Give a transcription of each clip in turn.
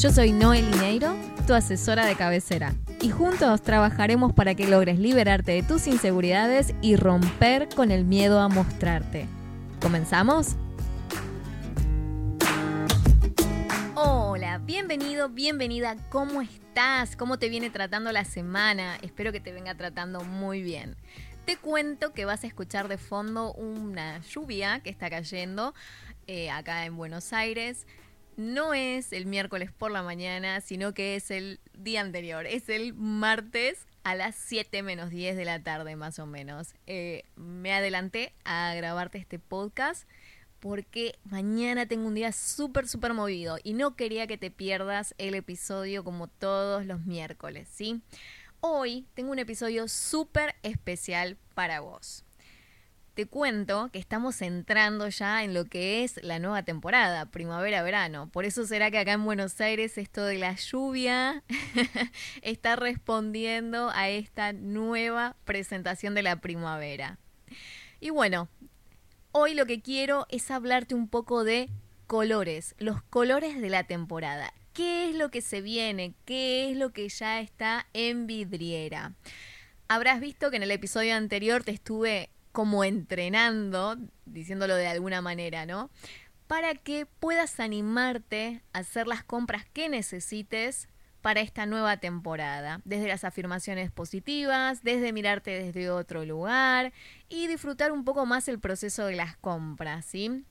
Yo soy Noel Lineiro, tu asesora de cabecera, y juntos trabajaremos para que logres liberarte de tus inseguridades y romper con el miedo a mostrarte. ¿Comenzamos? Hola, bienvenido, bienvenida, ¿cómo estás? ¿Cómo te viene tratando la semana? Espero que te venga tratando muy bien. Te cuento que vas a escuchar de fondo una lluvia que está cayendo eh, acá en Buenos Aires no es el miércoles por la mañana, sino que es el día anterior, es el martes a las 7 menos 10 de la tarde más o menos. Eh, me adelanté a grabarte este podcast porque mañana tengo un día súper, súper movido y no quería que te pierdas el episodio como todos los miércoles, ¿sí? Hoy tengo un episodio súper especial para vos te cuento que estamos entrando ya en lo que es la nueva temporada, primavera-verano. Por eso será que acá en Buenos Aires esto de la lluvia está respondiendo a esta nueva presentación de la primavera. Y bueno, hoy lo que quiero es hablarte un poco de colores, los colores de la temporada. ¿Qué es lo que se viene? ¿Qué es lo que ya está en vidriera? Habrás visto que en el episodio anterior te estuve como entrenando, diciéndolo de alguna manera, ¿no? Para que puedas animarte a hacer las compras que necesites para esta nueva temporada, desde las afirmaciones positivas, desde mirarte desde otro lugar y disfrutar un poco más el proceso de las compras, ¿sí?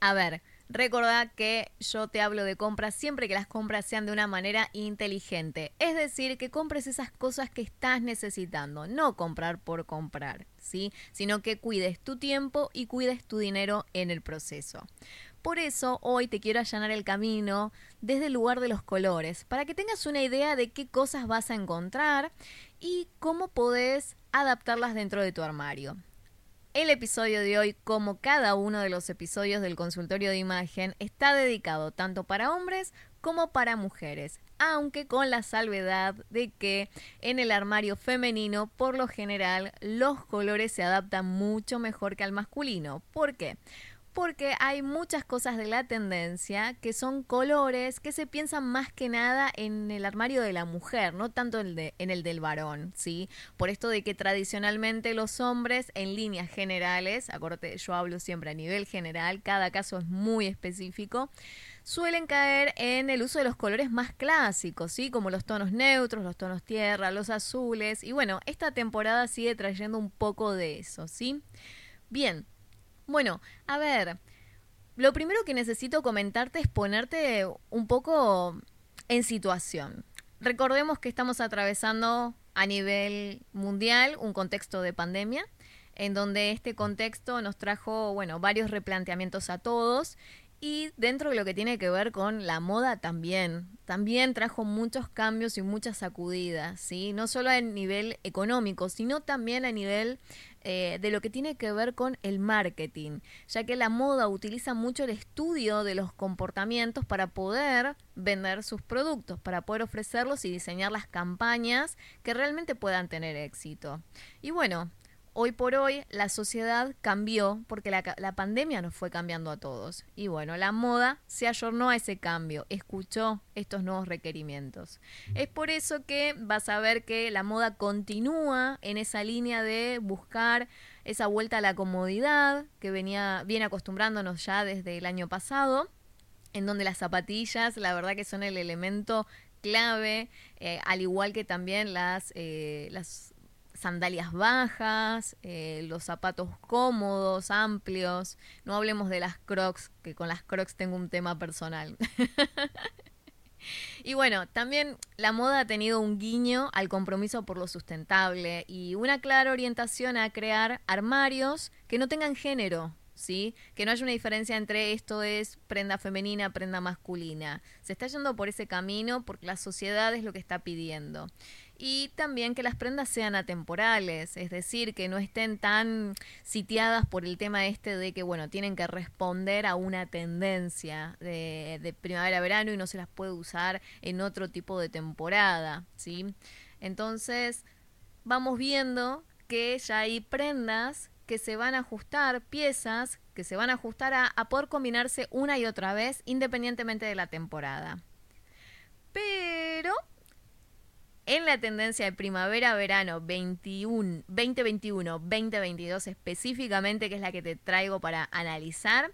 A ver, Recordá que yo te hablo de compras siempre que las compras sean de una manera inteligente. Es decir, que compres esas cosas que estás necesitando, no comprar por comprar, ¿sí? Sino que cuides tu tiempo y cuides tu dinero en el proceso. Por eso hoy te quiero allanar el camino desde el lugar de los colores, para que tengas una idea de qué cosas vas a encontrar y cómo podés adaptarlas dentro de tu armario. El episodio de hoy, como cada uno de los episodios del consultorio de imagen, está dedicado tanto para hombres como para mujeres, aunque con la salvedad de que en el armario femenino, por lo general, los colores se adaptan mucho mejor que al masculino. ¿Por qué? Porque hay muchas cosas de la tendencia que son colores que se piensan más que nada en el armario de la mujer, no tanto en el, del varón, ¿sí? Por esto de que tradicionalmente los hombres, en líneas generales, acuérdate, yo hablo siempre a nivel general, cada caso es muy específico, suelen caer en el uso de los colores más clásicos, ¿sí? Como los tonos neutros, los tonos tierra, los azules, y bueno, esta temporada sigue trayendo un poco de eso, ¿sí? Bien, bueno, a ver, lo primero que necesito comentarte es ponerte un poco en situación. Recordemos que estamos atravesando a nivel mundial un contexto de pandemia, en donde este contexto nos trajo, bueno, varios replanteamientos a todos y dentro de lo que tiene que ver con la moda también, también trajo muchos cambios y muchas sacudidas, ¿sí? No solo a nivel económico, sino también a nivel eh, de lo que tiene que ver con el marketing, ya que la moda utiliza mucho el estudio de los comportamientos para poder vender sus productos, para poder ofrecerlos y diseñar las campañas que realmente puedan tener éxito. Y bueno, hoy por hoy la sociedad cambió porque la, pandemia nos fue cambiando a todos. Y bueno, la moda se ayornó a ese cambio, escuchó estos nuevos requerimientos. Es por eso que vas a ver que la moda continúa en esa línea de buscar esa vuelta a la comodidad que venía, viene acostumbrándonos ya desde el año pasado, en donde las zapatillas, la verdad que son el elemento clave, eh, al igual que también las, eh, las sandalias bajas, eh, los zapatos cómodos, amplios. No hablemos de las crocs, que con las crocs tengo un tema personal. y bueno, también la moda ha tenido un guiño al compromiso por lo sustentable y una clara orientación a crear armarios que no tengan género, ¿sí? Que no haya una diferencia entre esto es prenda femenina, prenda masculina. Se está yendo por ese camino porque la sociedad es lo que está pidiendo. Y también que las prendas sean atemporales, es decir, que no estén tan sitiadas por el tema este de que, bueno, tienen que responder a una tendencia de, de primavera-verano y no se las puede usar en otro tipo de temporada, ¿sí? Entonces, vamos viendo que ya hay prendas que se van a ajustar, piezas que se van a ajustar a, a poder combinarse una y otra vez independientemente de la temporada. Pero en la tendencia de primavera-verano 21, 2021-2022 específicamente, que es la que te traigo para analizar,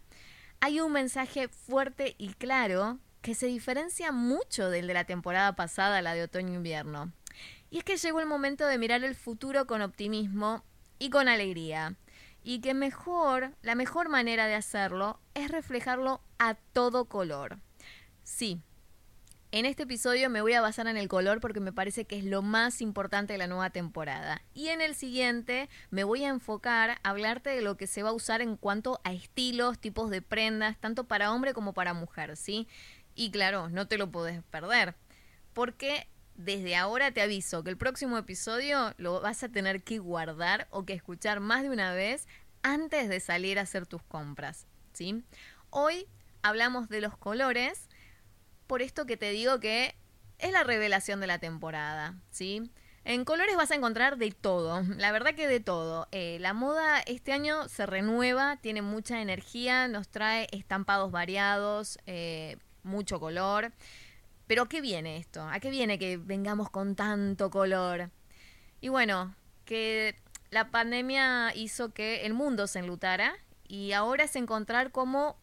hay un mensaje fuerte y claro que se diferencia mucho del de la temporada pasada, la de otoño-invierno. Y es que llegó el momento de mirar el futuro con optimismo y con alegría. Y que mejor, la mejor manera de hacerlo es reflejarlo a todo color. Sí, en este episodio me voy a basar en el color porque me parece que es lo más importante de la nueva temporada. Y en el siguiente me voy a enfocar a hablarte de lo que se va a usar en cuanto a estilos, tipos de prendas, tanto para hombre como para mujer, ¿sí? Y claro, no te lo puedes perder. Porque desde ahora te aviso que el próximo episodio lo vas a tener que guardar o que escuchar más de una vez antes de salir a hacer tus compras, ¿sí? Hoy hablamos de los colores, por esto que te digo que es la revelación de la temporada, ¿sí? En colores vas a encontrar de todo, la verdad que de todo. Eh, la moda este año se renueva, tiene mucha energía, nos trae estampados variados, eh, mucho color. Pero ¿qué viene esto? ¿A qué viene que vengamos con tanto color? Y bueno, que la pandemia hizo que el mundo se enlutara y ahora es encontrar como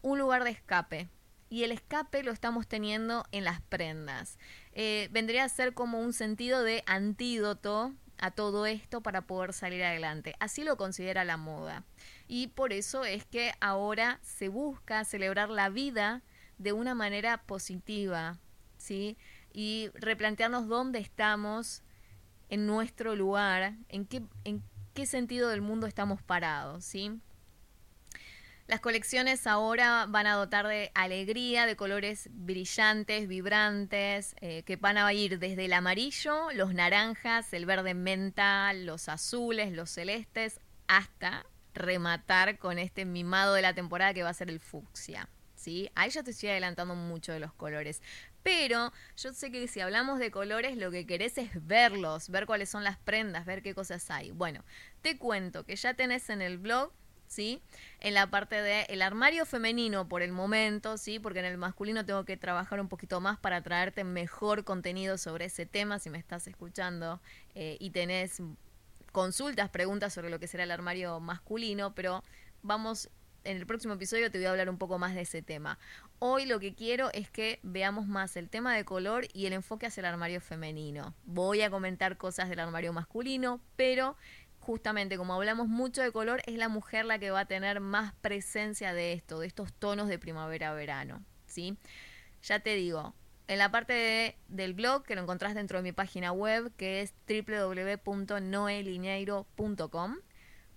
un lugar de escape. Y el escape lo estamos teniendo en las prendas. Eh, vendría a ser como un sentido de antídoto a todo esto para poder salir adelante. Así lo considera la moda. Y por eso es que ahora se busca celebrar la vida de una manera positiva, ¿sí? Y replantearnos dónde estamos en nuestro lugar, en qué, en qué sentido del mundo estamos parados, ¿sí? Las colecciones ahora van a dotar de alegría, de colores brillantes, vibrantes, eh, que van a ir desde el amarillo, los naranjas, el verde menta, los azules, los celestes, hasta rematar con este mimado de la temporada que va a ser el fucsia. ¿sí? Ahí ya te estoy adelantando mucho de los colores. Pero yo sé que si hablamos de colores, lo que querés es verlos, ver cuáles son las prendas, ver qué cosas hay. Bueno, te cuento que ya tenés en el blog ¿sí? En la parte de el armario femenino por el momento, ¿sí? Porque en el masculino tengo que trabajar un poquito más para traerte mejor contenido sobre ese tema, si me estás escuchando eh, y tenés consultas, preguntas sobre lo que será el armario masculino, pero vamos en el próximo episodio te voy a hablar un poco más de ese tema. Hoy lo que quiero es que veamos más el tema de color y el enfoque hacia el armario femenino. Voy a comentar cosas del armario masculino, pero justamente como hablamos mucho de color, es la mujer la que va a tener más presencia de esto, de estos tonos de primavera-verano. ¿sí? Ya te digo, en la parte del blog que lo encontrás dentro de mi página web, que es www.noelineiro.com,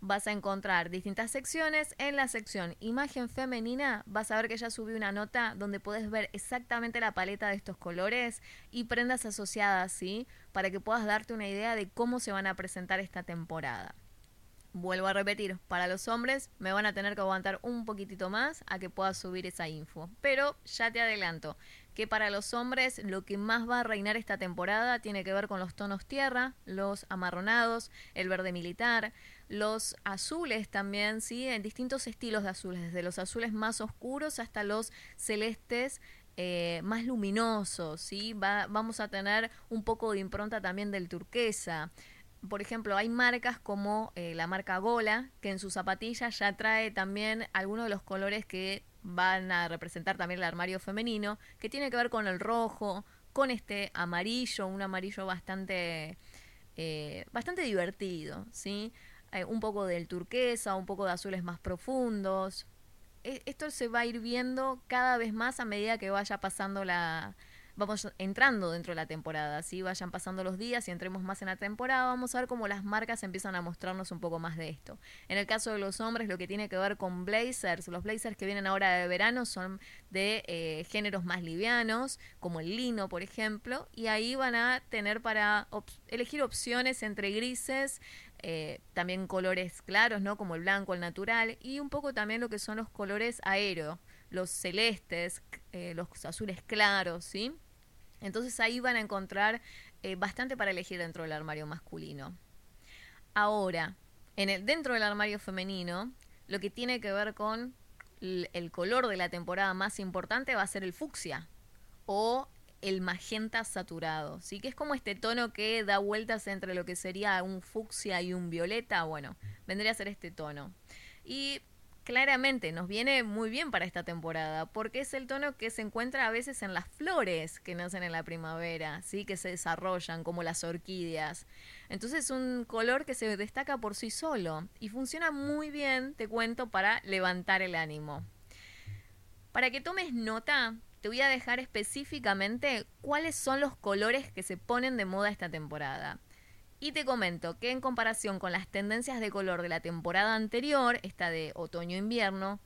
vas a encontrar distintas secciones. En la sección imagen femenina vas a ver que ya subí una nota donde puedes ver exactamente la paleta de estos colores y prendas asociadas, ¿sí? Para que puedas darte una idea de cómo se van a presentar esta temporada. Vuelvo a repetir, para los hombres me van a tener que aguantar un poquitito más a que pueda subir esa info. Pero ya te adelanto que para los hombres lo que más va a reinar esta temporada tiene que ver con los tonos tierra, los amarronados, el verde militar, los azules también, ¿sí? En distintos estilos de azules, desde los azules más oscuros hasta los celestes eh, más luminosos, ¿sí? Va, vamos a tener un poco de impronta también del turquesa por ejemplo, hay marcas como eh, la marca Gola, que en sus zapatillas ya trae también algunos de los colores que van a representar también el armario femenino, que tiene que ver con el rojo, con este amarillo, un amarillo bastante, eh, bastante divertido, ¿sí? Eh, un poco del turquesa, un poco de azules más profundos. E, esto se va a ir viendo cada vez más a medida que vaya pasando la, vamos entrando dentro de la temporada, ¿sí? Vayan pasando los días y entremos más en la temporada, vamos a ver cómo las marcas empiezan a mostrarnos un poco más de esto. En el caso de los hombres, lo que tiene que ver con blazers, los blazers que vienen ahora de verano son de eh, géneros más livianos, como el lino, por ejemplo, y ahí van a tener para elegir opciones entre grises, eh, también colores claros, ¿no? Como el blanco, el natural, y un poco también lo que son los colores aéreos los celestes, eh, los azules claros, ¿sí? Entonces ahí van a encontrar eh, bastante para elegir dentro del armario masculino. Ahora, en el, dentro del armario femenino, lo que tiene que ver con el color de la temporada más importante va a ser el fucsia o el magenta saturado, ¿sí? Que es como este tono que da vueltas entre lo que sería un fucsia y un violeta, bueno, vendría a ser este tono. Y claramente nos viene muy bien para esta temporada, porque es el tono que se encuentra a veces en las flores que nacen en la primavera, ¿sí? que se desarrollan como las orquídeas. Entonces es un color que se destaca por sí solo y funciona muy bien, te cuento, para levantar el ánimo. Para que tomes nota, te voy a dejar específicamente cuáles son los colores que se ponen de moda esta temporada. Y te comento que en comparación con las tendencias de color de la temporada anterior, esta de otoño-invierno,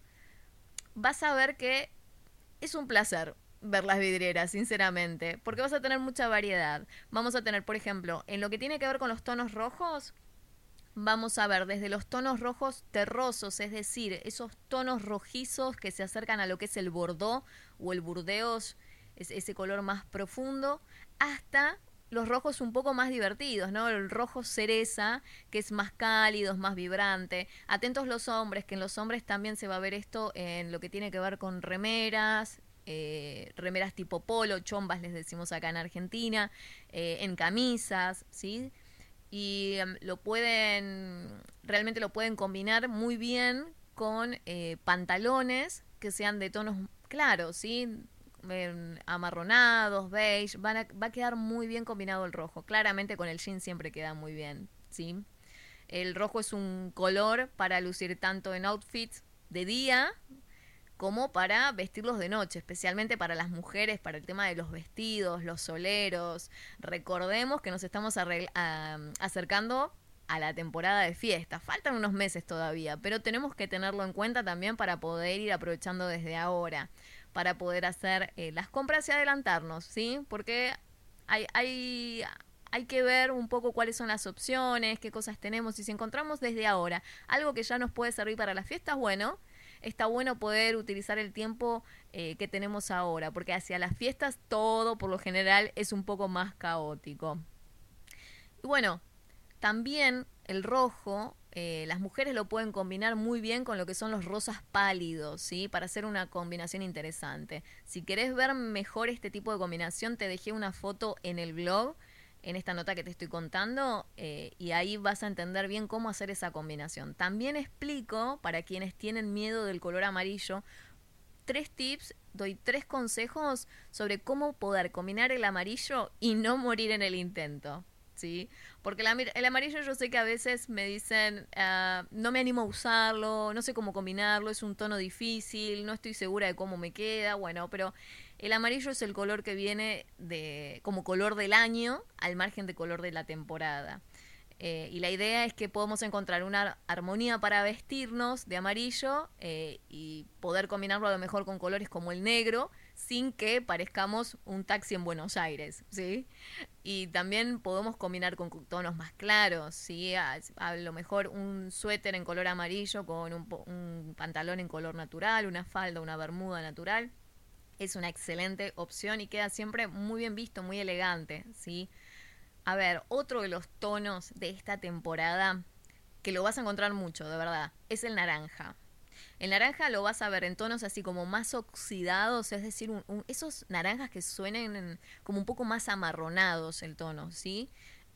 vas a ver que es un placer ver las vidrieras, sinceramente, porque vas a tener mucha variedad. Vamos a tener, por ejemplo, en lo que tiene que ver con los tonos rojos, vamos a ver desde los tonos rojos terrosos, es decir, esos tonos rojizos que se acercan a lo que es el bordó o el burdeos, ese color más profundo, hasta los rojos un poco más divertidos, ¿no? El rojo cereza, que es más cálido, más vibrante. Atentos los hombres, que en los hombres también se va a ver esto en lo que tiene que ver con remeras, eh, remeras tipo polo, chombas les decimos acá en Argentina, eh, en camisas, ¿sí? Y em, lo pueden, realmente lo pueden combinar muy bien con eh, pantalones que sean de tonos claros, ¿sí? Amarronados, beige, van a, va a quedar muy bien combinado el rojo. Claramente con el jean siempre queda muy bien, ¿sí? El rojo es un color para lucir tanto en outfits de día como para vestirlos de noche, especialmente para las mujeres, para el tema de los vestidos, los soleros. Recordemos que nos estamos acercando a la temporada de fiesta. Faltan unos meses todavía, pero tenemos que tenerlo en cuenta también para poder ir aprovechando desde ahora para poder hacer eh, las compras y adelantarnos, ¿sí? Porque hay, hay, hay que ver un poco cuáles son las opciones, qué cosas tenemos y si encontramos desde ahora algo que ya nos puede servir para las fiestas, bueno, está bueno poder utilizar el tiempo eh, que tenemos ahora, porque hacia las fiestas todo por lo general es un poco más caótico. Y bueno, también el rojo eh, las mujeres lo pueden combinar muy bien con lo que son los rosas pálidos, ¿sí? Para hacer una combinación interesante. Si querés ver mejor este tipo de combinación, te dejé una foto en el blog, en esta nota que te estoy contando, eh, y ahí vas a entender bien cómo hacer esa combinación. También explico, para quienes tienen miedo del color amarillo, tres tips, doy tres consejos sobre cómo poder combinar el amarillo y no morir en el intento. ¿Sí? Porque el amarillo yo sé que a veces me dicen, ah, no me animo a usarlo, no sé cómo combinarlo, es un tono difícil, no estoy segura de cómo me queda, bueno, pero el amarillo es el color que viene de como color del año al margen de color de la temporada. Eh, y la idea es que podamos encontrar una armonía para vestirnos de amarillo eh, y poder combinarlo a lo mejor con colores como el negro, sin que parezcamos un taxi en Buenos Aires, ¿sí? Y también podemos combinar con tonos más claros, ¿sí? A, lo mejor un suéter en color amarillo con un, un, pantalón en color natural, una falda, una bermuda natural. Es una excelente opción y queda siempre muy bien visto, muy elegante, ¿sí? A ver, otro de los tonos de esta temporada, que lo vas a encontrar mucho, de verdad, es el naranja. El naranja lo vas a ver en tonos así como más oxidados, es decir, esos naranjas que suenen como un poco más amarronados el tono, ¿sí?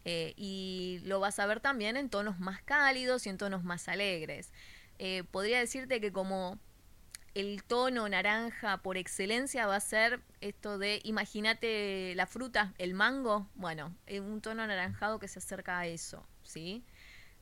Eh, y lo vas a ver también en tonos más cálidos y en tonos más alegres. Eh, podría decirte que como el tono naranja por excelencia va a ser esto de, imagínate la fruta, el mango, bueno, un tono anaranjado que se acerca a eso, ¿sí?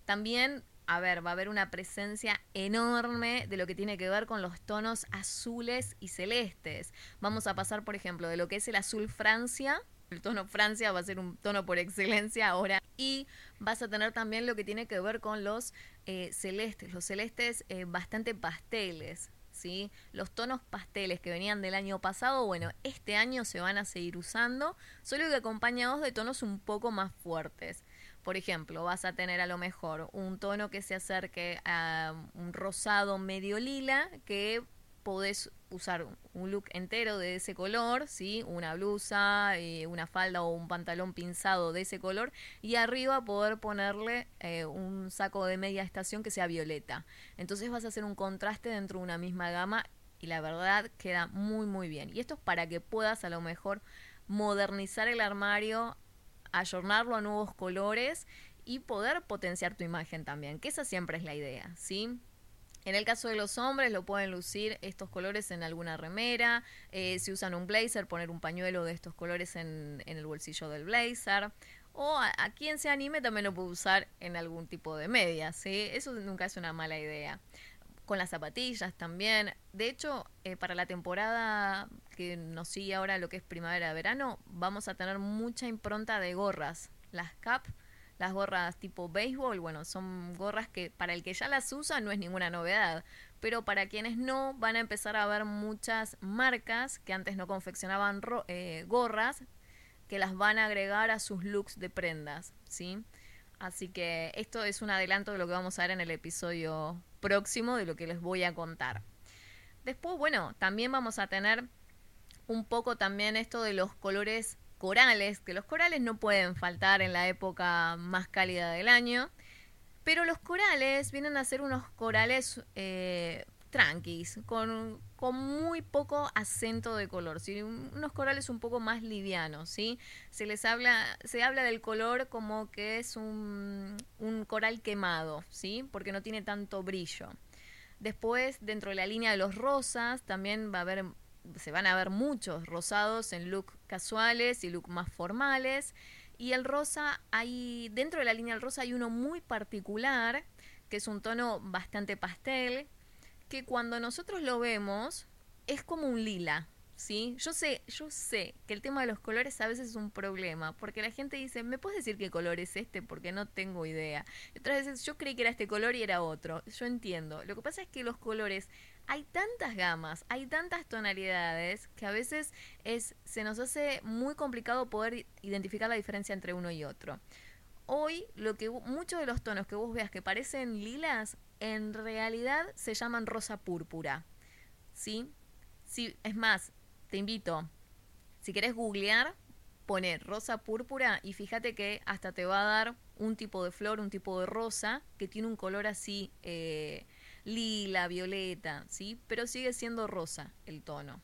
También a ver, va a haber una presencia enorme de lo que tiene que ver con los tonos azules y celestes. Vamos a pasar, por ejemplo, de lo que es el azul Francia, el tono Francia va a ser un tono por excelencia ahora. Y vas a tener también lo que tiene que ver con los eh, celestes, los celestes eh, bastante pasteles. ¿Sí? Los tonos pasteles que venían del año pasado, bueno, este año se van a seguir usando, solo que acompañados de tonos un poco más fuertes. Por ejemplo, vas a tener a lo mejor un tono que se acerque a un rosado medio lila que podés usar un look entero de ese color, ¿sí? Una blusa, eh, una falda o un pantalón pinzado de ese color y arriba poder ponerle eh, un saco de media estación que sea violeta. Entonces vas a hacer un contraste dentro de una misma gama y la verdad queda muy muy bien. Y esto es para que puedas a lo mejor modernizar el armario, ayornarlo a nuevos colores y poder potenciar tu imagen también, que esa siempre es la idea, ¿sí? En el caso de los hombres, lo pueden lucir estos colores en alguna remera. Eh, si usan un blazer, poner un pañuelo de estos colores en, el bolsillo del blazer. O a, quien se anime también lo puede usar en algún tipo de media, ¿sí? Eso nunca es una mala idea. Con las zapatillas también. De hecho, eh, para la temporada que nos sigue ahora lo que es primavera-verano, vamos a tener mucha impronta de gorras. Las cap las gorras tipo béisbol, bueno, son gorras que para el que ya las usa no es ninguna novedad, pero para quienes no van a empezar a ver muchas marcas que antes no confeccionaban eh, gorras que las van a agregar a sus looks de prendas, ¿sí? Así que esto es un adelanto de lo que vamos a ver en el episodio próximo, de lo que les voy a contar. Después, bueno, también vamos a tener un poco también esto de los colores corales, que los corales no pueden faltar en la época más cálida del año, pero los corales vienen a ser unos corales eh, tranquis, con, con, muy poco acento de color, ¿sí? unos corales un poco más livianos, ¿sí? Se les habla, se habla del color como que es un, un coral quemado, ¿sí? Porque no tiene tanto brillo. Después, dentro de la línea de los rosas, también va a haber se van a ver muchos rosados en look casuales y look más formales. Y el rosa, hay, dentro de la línea del rosa hay uno muy particular, que es un tono bastante pastel, que cuando nosotros lo vemos es como un lila, ¿sí? Yo sé, yo sé que el tema de los colores a veces es un problema, porque la gente dice, ¿me puedes decir qué color es este? Porque no tengo idea. otras veces yo creí que era este color y era otro. Yo entiendo. Lo que pasa es que los colores hay tantas gamas, hay tantas tonalidades que a veces es, se nos hace muy complicado poder identificar la diferencia entre uno y otro. Hoy, lo que muchos de los tonos que vos veas que parecen lilas, en realidad se llaman rosa púrpura. ¿Sí? sí es más, te invito, si querés googlear, pone rosa púrpura y fíjate que hasta te va a dar un tipo de flor, un tipo de rosa que tiene un color así eh, lila, violeta, ¿sí? Pero sigue siendo rosa el tono.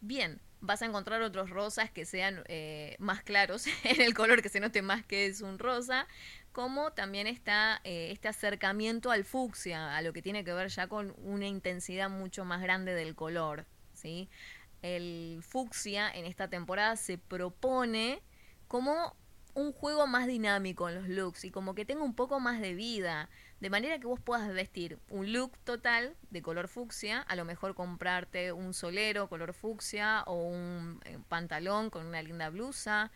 Bien, vas a encontrar otros rosas que sean eh, más claros en el color, que se note más que es un rosa, como también está eh, este acercamiento al fucsia, a lo que tiene que ver ya con una intensidad mucho más grande del color, ¿sí? El fucsia en esta temporada se propone como un juego más dinámico en los looks y como que tenga un poco más de vida, de manera que vos puedas vestir un look total de color fucsia, a lo mejor comprarte un solero color fucsia o un eh, pantalón con una linda blusa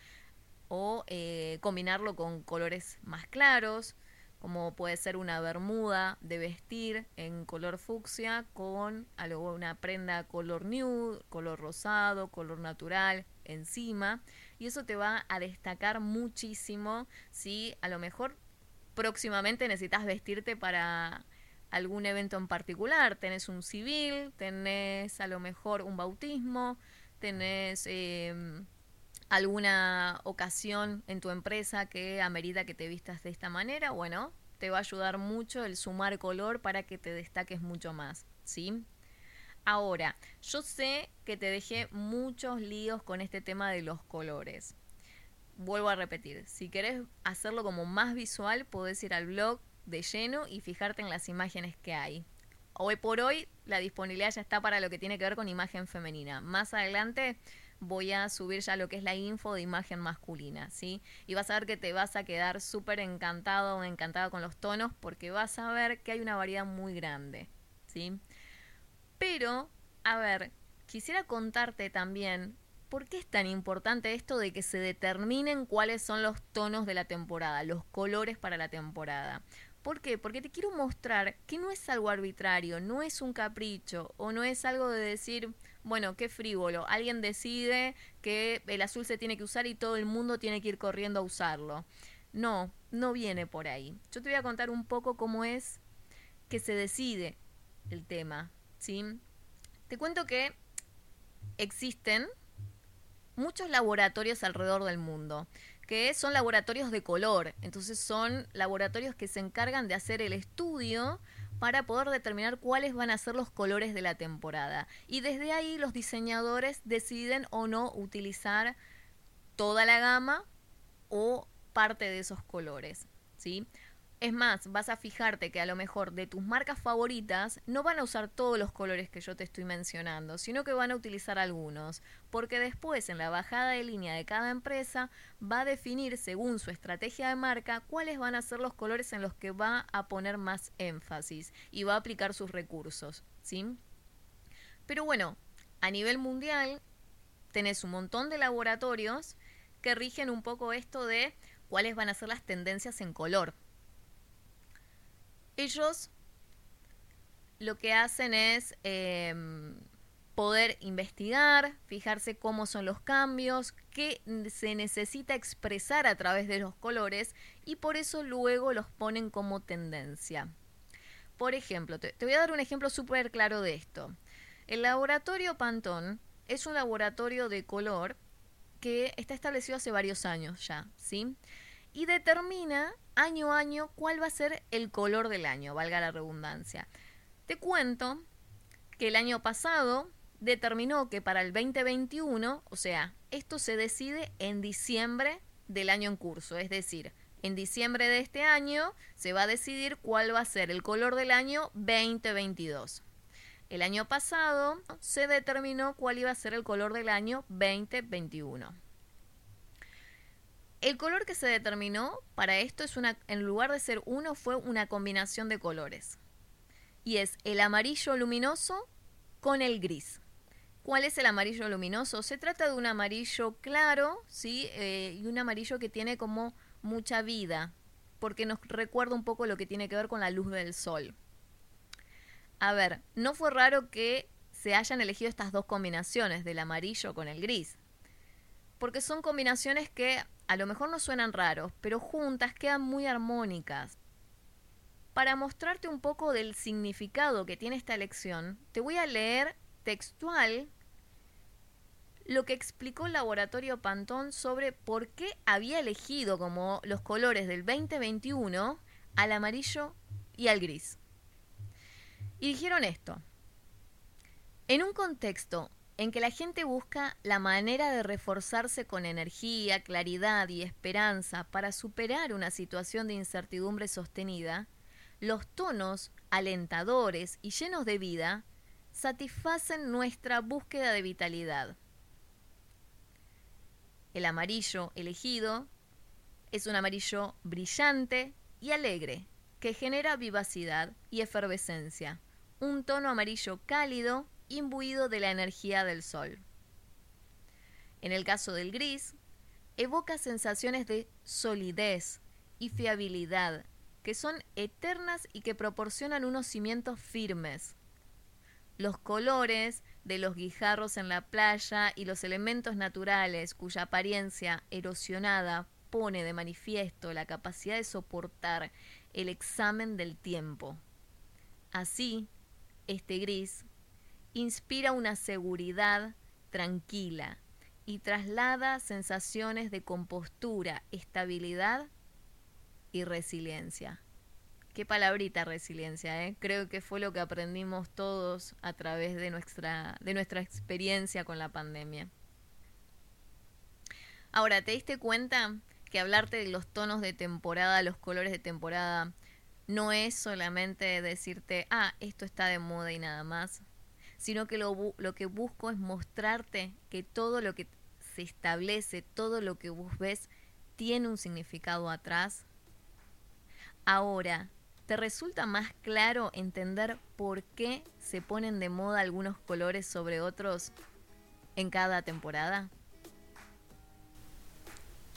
o eh, combinarlo con colores más claros, como puede ser una bermuda de vestir en color fucsia con algo, una prenda color nude, color rosado, color natural encima y eso te va a destacar muchísimo si a lo mejor próximamente necesitas vestirte para algún evento en particular. Tenés un civil, tenés a lo mejor un bautismo, tenés em, alguna ocasión en tu empresa que amerita que te vistas de esta manera. Bueno, te va a ayudar mucho el sumar color para que te destaques mucho más, ¿sí? Ahora, yo sé que te dejé muchos líos con este tema de los colores vuelvo a repetir, si querés hacerlo como más visual, podés ir al blog de lleno y fijarte en las imágenes que hay. Hoy por hoy la disponibilidad ya está para lo que tiene que ver con imagen femenina. Más adelante voy a subir ya lo que es la info de imagen masculina, ¿sí? Y vas a ver que te vas a quedar súper encantado o encantada con los tonos porque vas a ver que hay una variedad muy grande, ¿sí? Pero, a ver, quisiera contarte también por qué es tan importante esto de que se determinen cuáles son los tonos de la temporada, los colores para la temporada. ¿Por qué? Porque te quiero mostrar que no es algo arbitrario, no es un capricho o no es algo de decir, bueno, qué frívolo, alguien decide que el azul se tiene que usar y todo el mundo tiene que ir corriendo a usarlo. No, no viene por ahí. Yo te voy a contar un poco cómo es que se decide el tema, ¿sí? Te cuento que existen muchos laboratorios alrededor del mundo que son laboratorios de color. Entonces son laboratorios que se encargan de hacer el estudio para poder determinar cuáles van a ser los colores de la temporada. Y desde ahí los diseñadores deciden o no utilizar toda la gama o parte de esos colores. ¿sí? Es más, vas a fijarte que a lo mejor de tus marcas favoritas no van a usar todos los colores que yo te estoy mencionando, sino que van a utilizar algunos, porque después en la bajada de línea de cada empresa va a definir según su estrategia de marca cuáles van a ser los colores en los que va a poner más énfasis y va a aplicar sus recursos, ¿sí? Pero bueno, a nivel mundial tenés un montón de laboratorios que rigen un poco esto de cuáles van a ser las tendencias en color ellos lo que hacen es em, poder investigar, fijarse cómo son los cambios, qué se necesita expresar a través de los colores y por eso luego los ponen como tendencia. Por ejemplo, te, te voy a dar un ejemplo súper claro de esto. El laboratorio Pantone es un laboratorio de color que está establecido hace varios años ya, ¿sí? y determina año a año cuál va a ser el color del año, valga la redundancia. Te cuento que el año pasado determinó que para el 2021, o sea, esto se decide en diciembre del año en curso, es decir, en diciembre de este año se va a decidir cuál va a ser el color del año 2022. El año pasado se determinó cuál iba a ser el color del año 2021. El color que se determinó para esto es una, en lugar de ser uno, fue una combinación de colores. Y es el amarillo luminoso con el gris. ¿Cuál es el amarillo luminoso? Se trata de un amarillo claro, ¿sí? Eh, y un amarillo que tiene como mucha vida, porque nos recuerda un poco lo que tiene que ver con la luz del sol. A ver, no fue raro que se hayan elegido estas dos combinaciones del amarillo con el gris, porque son combinaciones que a lo mejor no suenan raros, pero juntas quedan muy armónicas. Para mostrarte un poco del significado que tiene esta elección, te voy a leer textual lo que explicó el laboratorio Pantón sobre por qué había elegido como los colores del 2021 al amarillo y al gris. Y dijeron esto. En un contexto en que la gente busca la manera de reforzarse con energía, claridad y esperanza para superar una situación de incertidumbre sostenida, los tonos alentadores y llenos de vida satisfacen nuestra búsqueda de vitalidad. El amarillo elegido es un amarillo brillante y alegre que genera vivacidad y efervescencia, un tono amarillo cálido imbuido de la energía del sol. En el caso del gris, evoca sensaciones de solidez y fiabilidad que son eternas y que proporcionan unos cimientos firmes. Los colores de los guijarros en la playa y los elementos naturales cuya apariencia erosionada pone de manifiesto la capacidad de soportar el examen del tiempo. Así, este gris inspira una seguridad tranquila y traslada sensaciones de compostura, estabilidad y resiliencia. Qué palabrita resiliencia, ¿eh? Creo que fue lo que aprendimos todos a través de nuestra, de nuestra experiencia con la pandemia. Ahora, ¿te diste cuenta que hablarte de los tonos de temporada, los colores de temporada, no es solamente decirte, ah, esto está de moda y nada más, sino que lo, lo que busco es mostrarte que todo lo que se establece, todo lo que vos ves, tiene un significado atrás. Ahora, ¿te resulta más claro entender por qué se ponen de moda algunos colores sobre otros en cada temporada?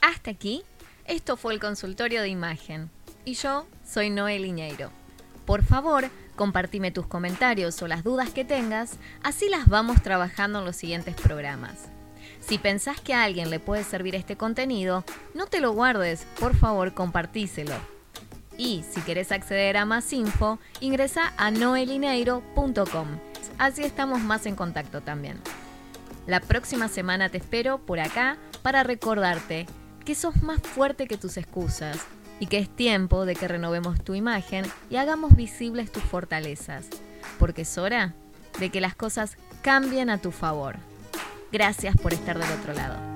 Hasta aquí, esto fue el consultorio de imagen. Y yo soy Noel Liñeiro. Por favor, compartime tus comentarios o las dudas que tengas, así las vamos trabajando en los siguientes programas. Si pensás que a alguien le puede servir este contenido, no te lo guardes, por favor compartíselo. Y si querés acceder a más info, ingresa a noelineiro.com. Así estamos más en contacto también. La próxima semana te espero por acá para recordarte que sos más fuerte que tus excusas y que es tiempo de que renovemos tu imagen y hagamos visibles tus fortalezas, porque es hora de que las cosas cambien a tu favor. Gracias por estar del otro lado.